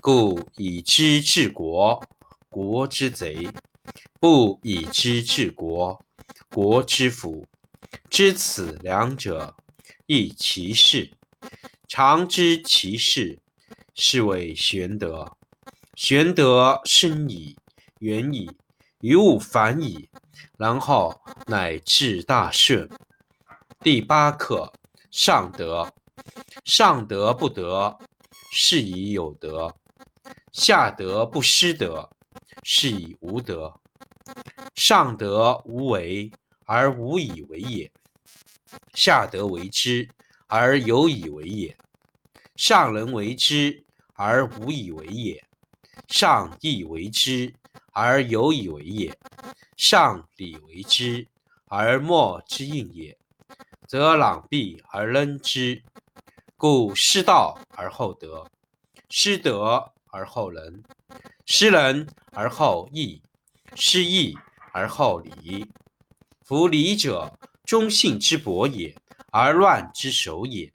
故以知治国，国之贼；不以知治国，国之福。知此两者，亦其事。常知其事，是谓玄德。玄德深矣，远矣，于物反矣，然后乃至大顺。第八课：上德。上德不德，是以有德。下德不失德，是以无德。上德无为而无以为也，下德为之而有以为也。上人为之而无以为也，上义为之而有以为也，上礼为之而莫之应也，则攘臂而扔之。故失道而后德，失德。而后仁，失仁而后义，失义而后礼。夫礼者，忠信之薄也，而乱之首也；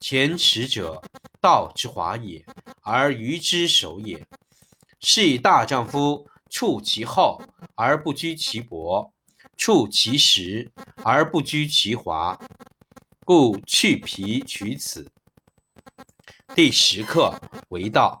前耻者，道之华也，而愚之首也。是以大丈夫处其厚而不居其薄，处其实而不居其华。故去皮取此。第十课为道。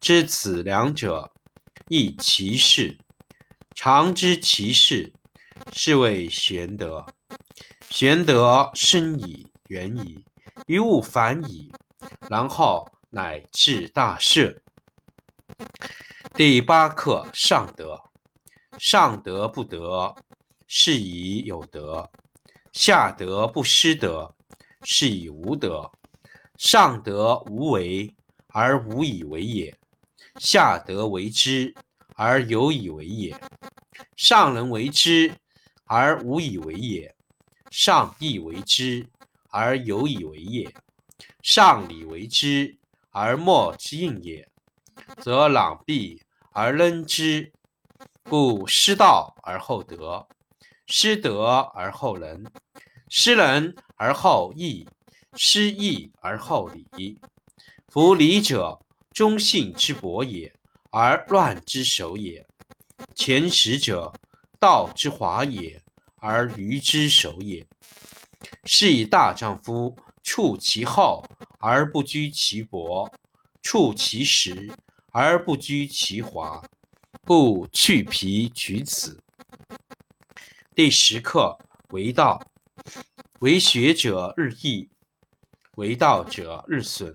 知此两者，亦其事。常知其事，是谓玄德。玄德深矣，远矣，于物反矣，然后乃至大顺。第八课：上德。上德不德，是以有德；下德不失德，是以无德。上德无为而无以为也。下德为之而有以为也，上人为之而无以为也，上义为之而有以为也，上礼为之而莫之应也，则攘臂而扔之。故失道而后德，失德而后仁，失仁而后义，失义而后礼。夫礼者，忠信之薄也，而乱之首也；前识者，道之华也，而愚之首也。是以大丈夫处其厚而不居其薄，处其实而不居其华。故去皮取此。第十课为道，为学者日益，为道者日损。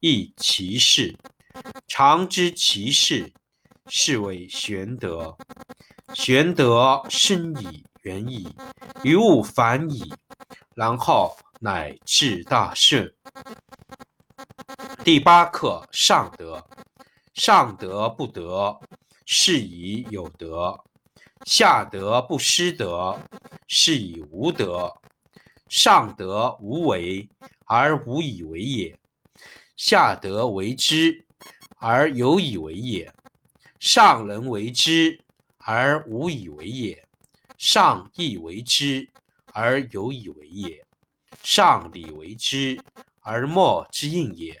亦其事。常知其事。是谓玄德，玄德深矣，远矣，于物反矣，然后乃至大顺。第八课：上德。上德不德，是以有德；下德不失德，是以无德。上德无为而无以为也，下德为之而有以为也。上人为之而无以为也，上义为之而有以为也，上礼为之而莫之应也，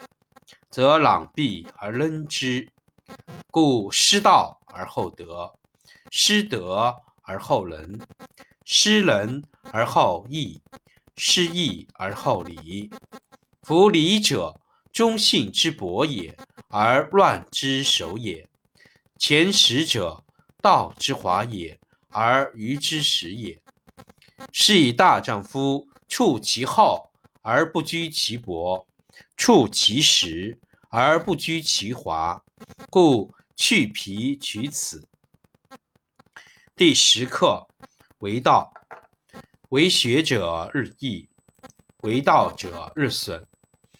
则攘臂而扔之。故失道而后德，失德而后仁，失仁而后义，失义而后礼。夫礼者，忠信之薄也，而乱之首也。前识者，道之华也，而愚之始也。是以大丈夫处其厚而不居其薄，处其实而不居其华。故去皮取此。第十课：为道，为学者日益，为道者日损，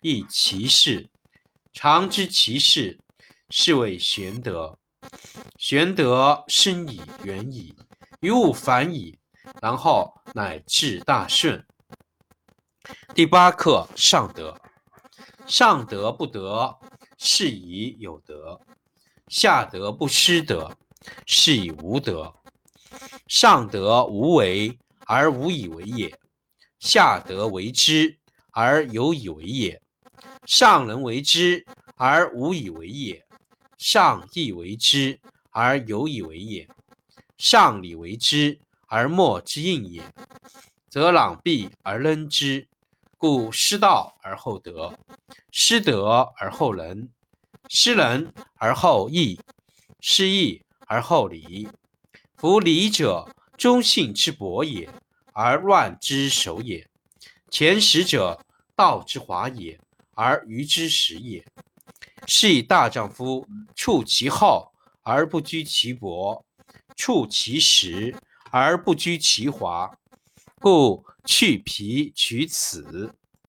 亦其事。常知其事。是谓玄德，玄德深矣，远矣，于物反矣，然后乃至大顺。第八课：上德。上德不德，是以有德；下德不失德，是以无德。上德无为而无以为也，下德为之而有以为也。上人为之而无以为也。上义为之而有以为也，上礼为之而莫之应也，则攘臂而扔之。故失道而后德，失德而后仁，失仁而后义，失义而后礼。夫礼者，忠信之薄也，而乱之首也。前识者，道之华也，而愚之始也。是以大丈夫处其厚而不居其薄，处其实而不居其华。故去皮取此。